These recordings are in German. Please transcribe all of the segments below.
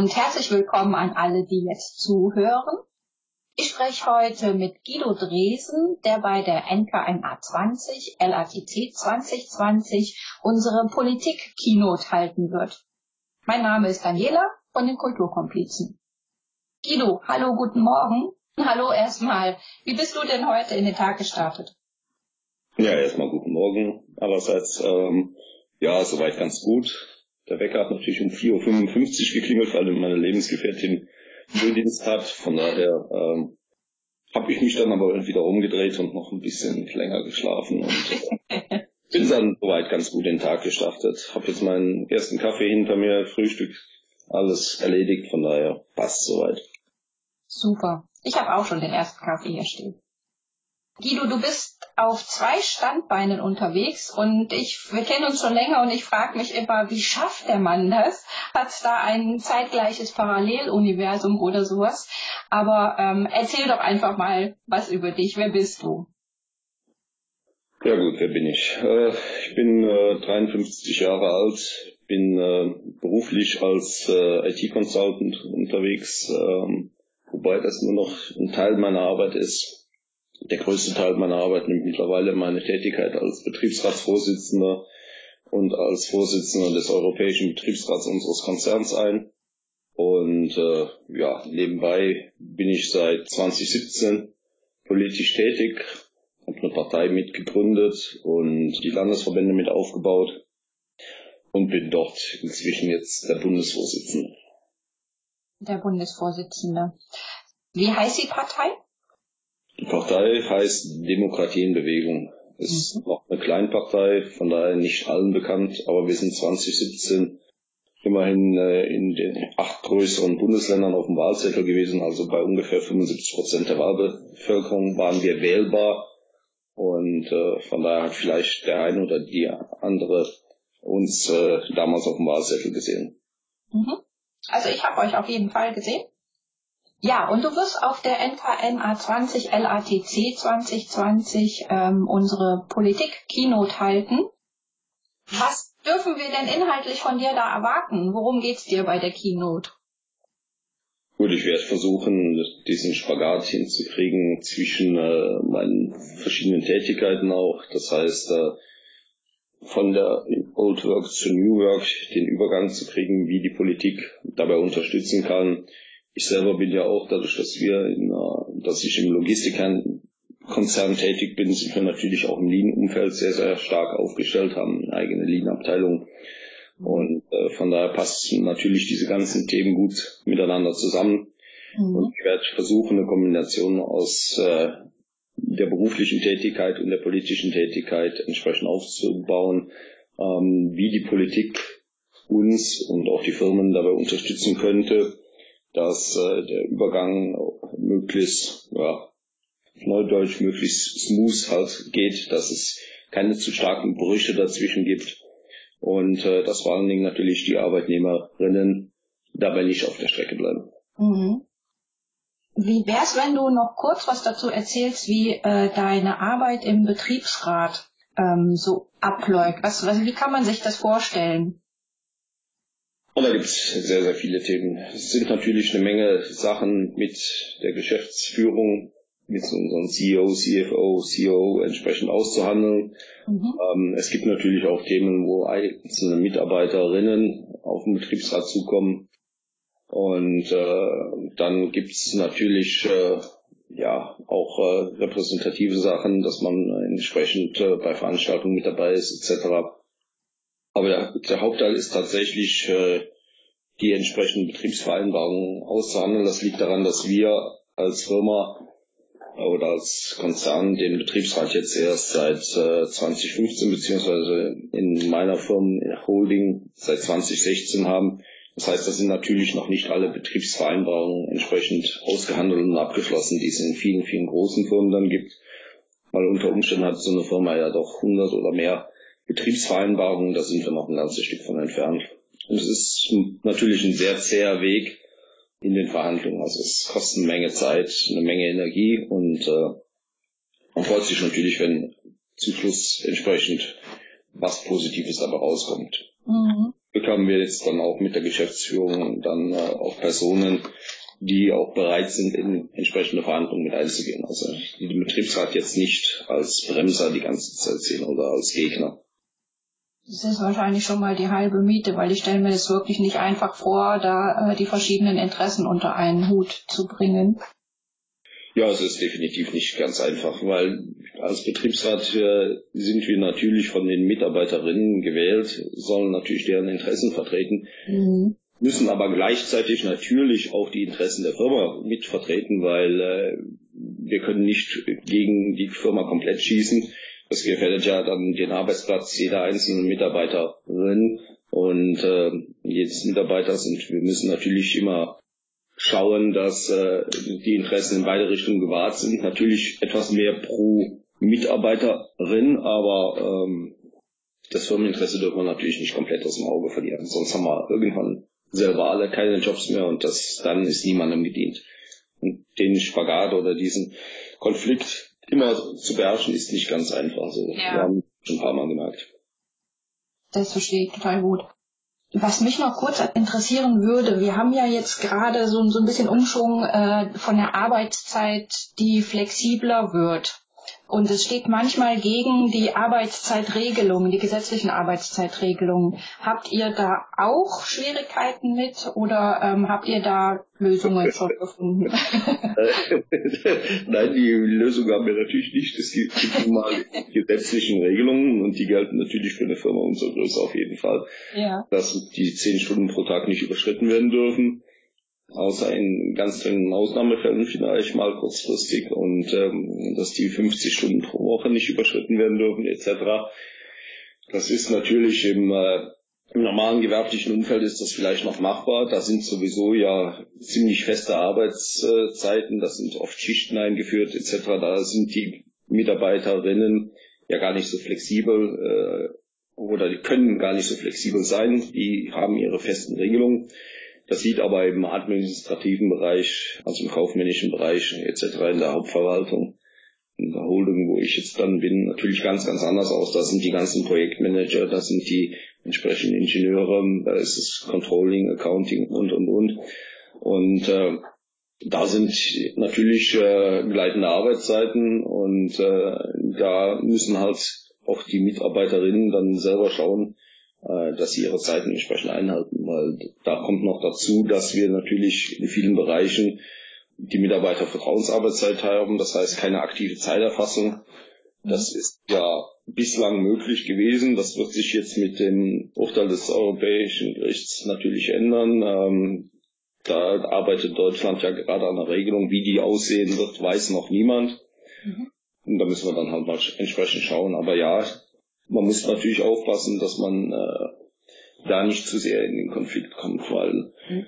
und herzlich willkommen an alle, die jetzt zuhören. Ich spreche heute mit Guido Dresen, der bei der NKNA 20, LATC 2020 unsere Politik-Keynote halten wird. Mein Name ist Daniela von den Kulturkomplizen. Guido, hallo, guten Morgen. Hallo erstmal. Wie bist du denn heute in den Tag gestartet? Ja, erstmal guten Morgen. Allerseits, ähm, ja, soweit ganz gut. Der Wecker hat natürlich um 4.55 Uhr geklingelt, weil meine Lebensgefährtin Frühdienst hat. Von daher ähm, habe ich mich dann aber wieder umgedreht und noch ein bisschen länger geschlafen und äh, bin dann soweit ganz gut den Tag gestartet. Habe jetzt meinen ersten Kaffee hinter mir, Frühstück, alles erledigt, von daher passt soweit. Super. Ich habe auch schon den ersten Kaffee hier stehen. Guido, du bist auf zwei Standbeinen unterwegs und ich, wir kennen uns schon länger und ich frage mich immer, wie schafft der Mann das? Hat da ein zeitgleiches Paralleluniversum oder sowas? Aber ähm, erzähl doch einfach mal was über dich. Wer bist du? Ja gut, wer bin ich? Äh, ich bin äh, 53 Jahre alt, bin äh, beruflich als äh, IT-Consultant unterwegs, ähm, wobei das nur noch ein Teil meiner Arbeit ist der größte Teil meiner Arbeit nimmt mittlerweile meine Tätigkeit als Betriebsratsvorsitzender und als Vorsitzender des Europäischen Betriebsrats unseres Konzerns ein. Und äh, ja, nebenbei bin ich seit 2017 politisch tätig, habe eine Partei mitgegründet und die Landesverbände mit aufgebaut und bin dort inzwischen jetzt der Bundesvorsitzende. Der Bundesvorsitzende. Wie heißt die Partei? Die Partei heißt Demokratie in Bewegung. Ist mhm. noch eine Kleinpartei, von daher nicht allen bekannt, aber wir sind 2017 immerhin äh, in den acht größeren Bundesländern auf dem Wahlzettel gewesen, also bei ungefähr 75 Prozent der Wahlbevölkerung waren wir wählbar und äh, von daher hat vielleicht der eine oder die andere uns äh, damals auf dem Wahlzettel gesehen. Mhm. Also ich habe euch auf jeden Fall gesehen. Ja, und du wirst auf der NKN A20 LATC 2020 ähm, unsere Politik-Keynote halten. Was dürfen wir denn inhaltlich von dir da erwarten? Worum geht's dir bei der Keynote? Gut, ich werde versuchen, diesen Spagat hinzukriegen zwischen äh, meinen verschiedenen Tätigkeiten auch. Das heißt, äh, von der Old Work zu New Work den Übergang zu kriegen, wie die Politik dabei unterstützen kann, ich selber bin ja auch, dadurch, dass wir in, dass ich im Logistikkonzern tätig bin, sind wir natürlich auch im Lean-Umfeld sehr, sehr stark aufgestellt, haben eine eigene Lean-Abteilung. Und äh, von daher passen natürlich diese ganzen Themen gut miteinander zusammen. Mhm. Und ich werde versuchen, eine Kombination aus äh, der beruflichen Tätigkeit und der politischen Tätigkeit entsprechend aufzubauen, ähm, wie die Politik uns und auch die Firmen dabei unterstützen könnte, dass äh, der Übergang möglichst, ja, Neudeutsch möglichst smooth halt geht, dass es keine zu starken Brüche dazwischen gibt und äh, dass vor allen Dingen natürlich die Arbeitnehmerinnen dabei nicht auf der Strecke bleiben. Mhm. Wie wär's, wenn du noch kurz was dazu erzählst, wie äh, deine Arbeit im Betriebsrat ähm, so abläuft? Was, was, wie kann man sich das vorstellen? Und da gibt es sehr, sehr viele Themen. Es sind natürlich eine Menge Sachen mit der Geschäftsführung, mit unseren CEO, CFO, CEO entsprechend auszuhandeln. Mhm. Ähm, es gibt natürlich auch Themen, wo einzelne Mitarbeiterinnen auf den Betriebsrat zukommen. Und äh, dann gibt es natürlich äh, ja auch äh, repräsentative Sachen, dass man entsprechend äh, bei Veranstaltungen mit dabei ist, etc. Aber der, der Hauptteil ist tatsächlich äh, die entsprechenden Betriebsvereinbarungen auszuhandeln. Das liegt daran, dass wir als Firma oder als Konzern den Betriebsrat jetzt erst seit äh, 2015 beziehungsweise in meiner Firma Holding seit 2016 haben. Das heißt, da sind natürlich noch nicht alle Betriebsvereinbarungen entsprechend ausgehandelt und abgeschlossen, die es in vielen, vielen großen Firmen dann gibt. Weil unter Umständen hat so eine Firma ja doch 100 oder mehr Betriebsvereinbarungen, da sind wir noch ein ganzes Stück von entfernt. Und es ist natürlich ein sehr zäher Weg in den Verhandlungen. Also es kostet eine Menge Zeit, eine Menge Energie und äh, man freut sich natürlich, wenn zum Schluss entsprechend was Positives dabei rauskommt. Mhm. Glück haben wir jetzt dann auch mit der Geschäftsführung dann äh, auch Personen, die auch bereit sind, in entsprechende Verhandlungen mit einzugehen. Also den Betriebsrat jetzt nicht als Bremser die ganze Zeit sehen oder als Gegner. Das ist wahrscheinlich schon mal die halbe Miete, weil ich stelle mir das wirklich nicht einfach vor, da äh, die verschiedenen Interessen unter einen Hut zu bringen. Ja, es ist definitiv nicht ganz einfach, weil als Betriebsrat äh, sind wir natürlich von den Mitarbeiterinnen gewählt, sollen natürlich deren Interessen vertreten, mhm. müssen aber gleichzeitig natürlich auch die Interessen der Firma mitvertreten, weil äh, wir können nicht gegen die Firma komplett schießen. Das gefährdet ja dann den Arbeitsplatz jeder einzelnen Mitarbeiterin und äh, jedes Mitarbeiter sind. Wir müssen natürlich immer schauen, dass äh, die Interessen in beide Richtungen gewahrt sind. Natürlich etwas mehr pro Mitarbeiterin, aber ähm, das Firmeninteresse dürfen wir natürlich nicht komplett aus dem Auge verlieren. Sonst haben wir irgendwann selber alle keine Jobs mehr und das dann ist niemandem gedient. Und den Spagat oder diesen Konflikt immer zu beherrschen, ist nicht ganz einfach. Also, ja. Wir haben schon ein paar Mal gemerkt. Das verstehe ich total gut. Was mich noch kurz interessieren würde, wir haben ja jetzt gerade so, so ein bisschen Umschwung äh, von der Arbeitszeit, die flexibler wird. Und es steht manchmal gegen die Arbeitszeitregelungen, die gesetzlichen Arbeitszeitregelungen. Habt ihr da auch Schwierigkeiten mit oder ähm, habt ihr da Lösungen schon gefunden? Nein, die Lösung haben wir natürlich nicht. Es gibt, mal gesetzlichen Regelungen und die gelten natürlich für eine Firma unserer Größe auf jeden Fall. Ja. Dass die zehn Stunden pro Tag nicht überschritten werden dürfen außer in ganz dringenden Ausnahmefällen vielleicht mal kurzfristig und ähm, dass die 50 Stunden pro Woche nicht überschritten werden dürfen etc. Das ist natürlich im, äh, im normalen gewerblichen Umfeld ist das vielleicht noch machbar. Da sind sowieso ja ziemlich feste Arbeitszeiten, da sind oft Schichten eingeführt etc. Da sind die Mitarbeiterinnen ja gar nicht so flexibel äh, oder die können gar nicht so flexibel sein. Die haben ihre festen Regelungen. Das sieht aber im administrativen Bereich, also im kaufmännischen Bereich etc. in der Hauptverwaltung, in der Holding, wo ich jetzt dann bin, natürlich ganz, ganz anders aus. Da sind die ganzen Projektmanager, da sind die entsprechenden Ingenieure, da ist das Controlling, Accounting und, und, und. Und äh, da sind natürlich äh, gleitende Arbeitszeiten und äh, da müssen halt auch die Mitarbeiterinnen dann selber schauen, äh, dass sie ihre Zeiten entsprechend einhalten, weil da kommt noch dazu, dass wir natürlich in vielen Bereichen die Mitarbeiter Vertrauensarbeitszeit haben, das heißt keine aktive Zeiterfassung. Das mhm. ist ja bislang möglich gewesen. Das wird sich jetzt mit dem Urteil des Europäischen Gerichts natürlich ändern. Ähm, da arbeitet Deutschland ja gerade an einer Regelung. Wie die aussehen wird, weiß noch niemand. Mhm. Und da müssen wir dann halt mal entsprechend schauen. Aber ja, man muss natürlich aufpassen, dass man äh, da nicht zu sehr in den Konflikt kommt, weil mhm.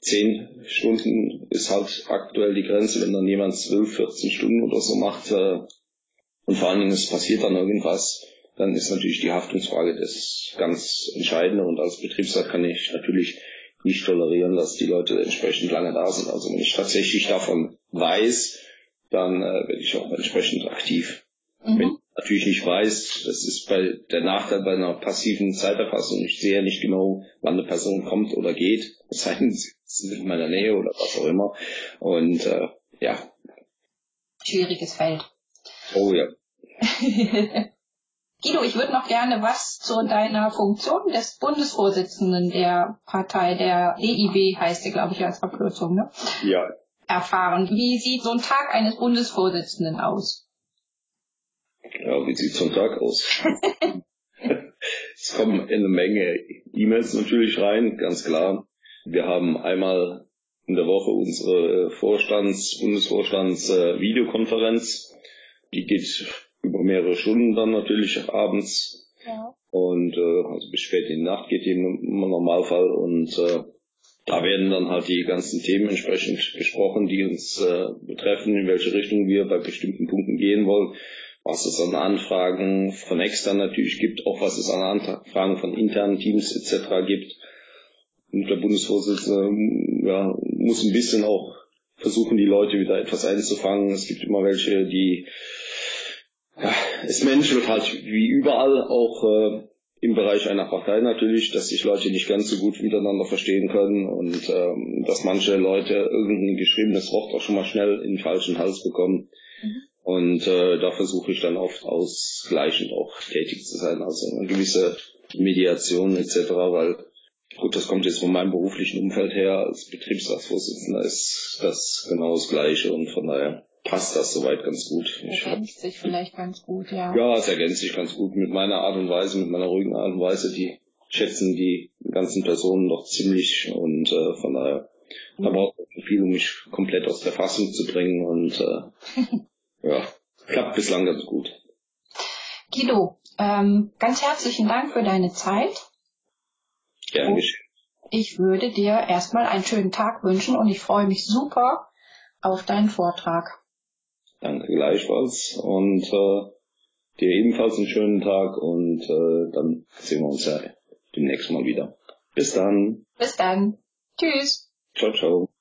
zehn Stunden ist halt aktuell die Grenze, wenn dann jemand zwölf, 14 Stunden oder so macht äh, und vor allen Dingen es passiert dann irgendwas, dann ist natürlich die Haftungsfrage das ganz Entscheidende und als Betriebsrat kann ich natürlich nicht tolerieren, dass die Leute entsprechend lange da sind. Also wenn ich tatsächlich davon weiß, dann äh, werde ich auch entsprechend aktiv. Mhm. Wenn natürlich nicht weiß, das ist bei der Nachteil bei einer passiven Zeiterfassung. Ich sehe nicht genau, wann eine Person kommt oder geht. Es sei denn, sie sind in meiner Nähe oder was auch immer. Und äh, ja. Schwieriges Feld. Oh ja. Guido, ich würde noch gerne was zu deiner Funktion des Bundesvorsitzenden der Partei, der EIB heißt der, glaube ich, als Abkürzung, ne? Ja. Erfahren. Wie sieht so ein Tag eines Bundesvorsitzenden aus? Ja, wie sieht so ein Tag aus? es kommen eine Menge E-Mails natürlich rein, ganz klar. Wir haben einmal in der Woche unsere Vorstands-, Bundesvorstands-Videokonferenz. Die geht über mehrere Stunden dann natürlich abends. Ja. Und äh, also bis spät in die Nacht geht die im Normalfall. Und äh, da werden dann halt die ganzen Themen entsprechend besprochen, die uns äh, betreffen, in welche Richtung wir bei bestimmten Punkten gehen wollen was es an Anfragen von extern natürlich gibt, auch was es an Anfragen von internen Teams etc. gibt. Und der Bundesvorsitzende ja, muss ein bisschen auch versuchen, die Leute wieder etwas einzufangen. Es gibt immer welche, die ja, es menschelt halt wie überall auch äh, im Bereich einer Partei natürlich, dass sich Leute nicht ganz so gut miteinander verstehen können und ähm, dass manche Leute irgendein geschriebenes Wort auch schon mal schnell in den falschen Hals bekommen. Mhm. Und äh, da versuche ich dann oft ausgleichend auch tätig zu sein, also eine gewisse Mediation etc., weil gut, das kommt jetzt von meinem beruflichen Umfeld her, als Betriebsratsvorsitzender ist das genau das Gleiche und von daher passt das soweit ganz gut. Ergänzt sich vielleicht ganz gut, ja. Ja, es ergänzt sich ganz gut mit meiner Art und Weise, mit meiner ruhigen Art und Weise, die schätzen die ganzen Personen doch ziemlich und äh, von daher da braucht man viel, um mich komplett aus der Fassung zu bringen und äh, ja, klappt bislang ganz gut. Guido, ähm, ganz herzlichen Dank für deine Zeit. Gerne geschehen. Ich würde dir erstmal einen schönen Tag wünschen und ich freue mich super auf deinen Vortrag. Danke gleichfalls und äh, dir ebenfalls einen schönen Tag und äh, dann sehen wir uns ja demnächst mal wieder. Bis dann. Bis dann. Tschüss. Ciao, ciao.